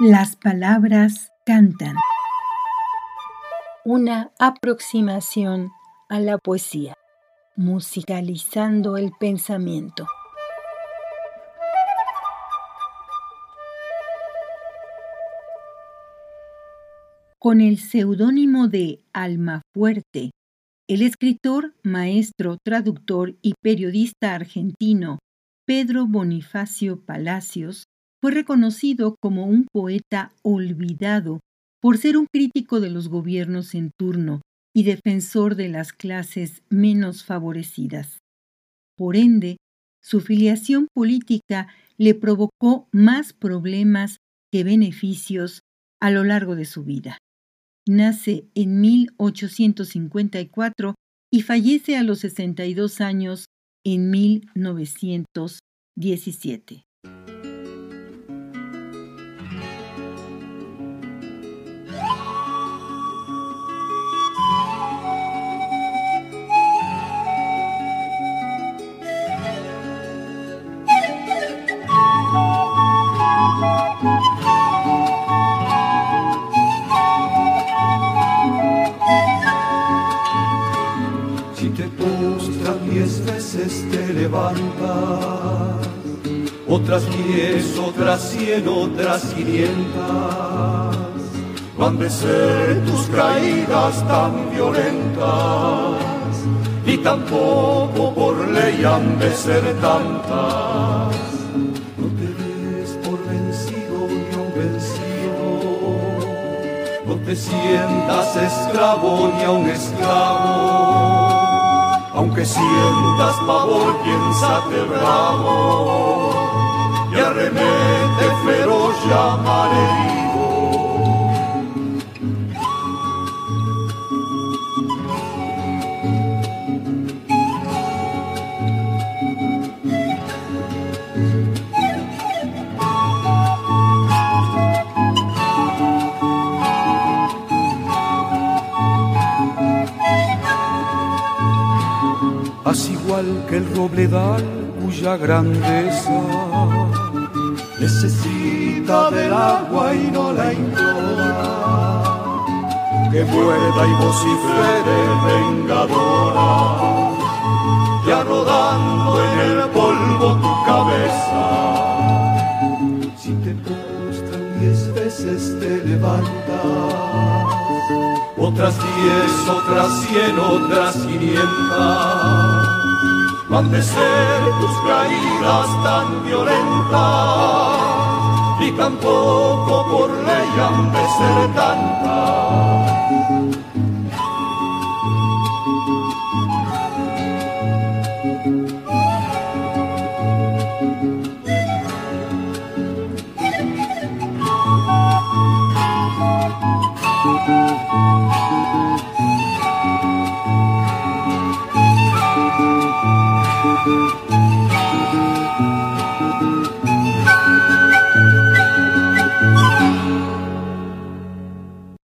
Las palabras cantan. Una aproximación a la poesía, musicalizando el pensamiento. Con el seudónimo de Almafuerte, el escritor, maestro, traductor y periodista argentino Pedro Bonifacio Palacios fue reconocido como un poeta olvidado por ser un crítico de los gobiernos en turno y defensor de las clases menos favorecidas. Por ende, su filiación política le provocó más problemas que beneficios a lo largo de su vida. Nace en 1854 y fallece a los 62 años en 1917. Te levantas, otras diez, otras cien, otras quinientas. Van de ser tus caídas tan violentas, y tampoco por ley han de ser tantas. No te des por vencido ni un vencido, no te sientas esclavo ni a un esclavo aunque sientas pavor, piénsate bravo. Y arremete feroz llamar Haz igual que el robledal cuya grandeza necesita del agua y no la implora. Que muerda y vocifere vengadora, ya rodando en el polvo tu cabeza. Si te postran diez veces te levantas otras diez, otras cien, otras quinientas. Van de ser tus caídas tan violentas y tampoco por ley han de ser tantas.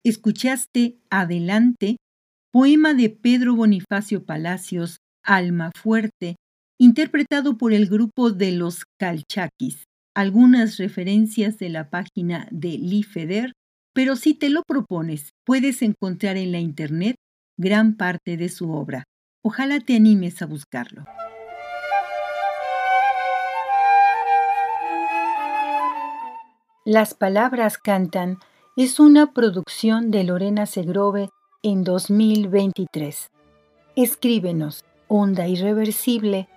Escuchaste Adelante, poema de Pedro Bonifacio Palacios, Alma Fuerte, interpretado por el grupo de los Calchaquis. Algunas referencias de la página de Lifeder, pero si te lo propones, puedes encontrar en la internet gran parte de su obra. Ojalá te animes a buscarlo. Las palabras cantan es una producción de Lorena Segrove en 2023. Escríbenos onda irreversible.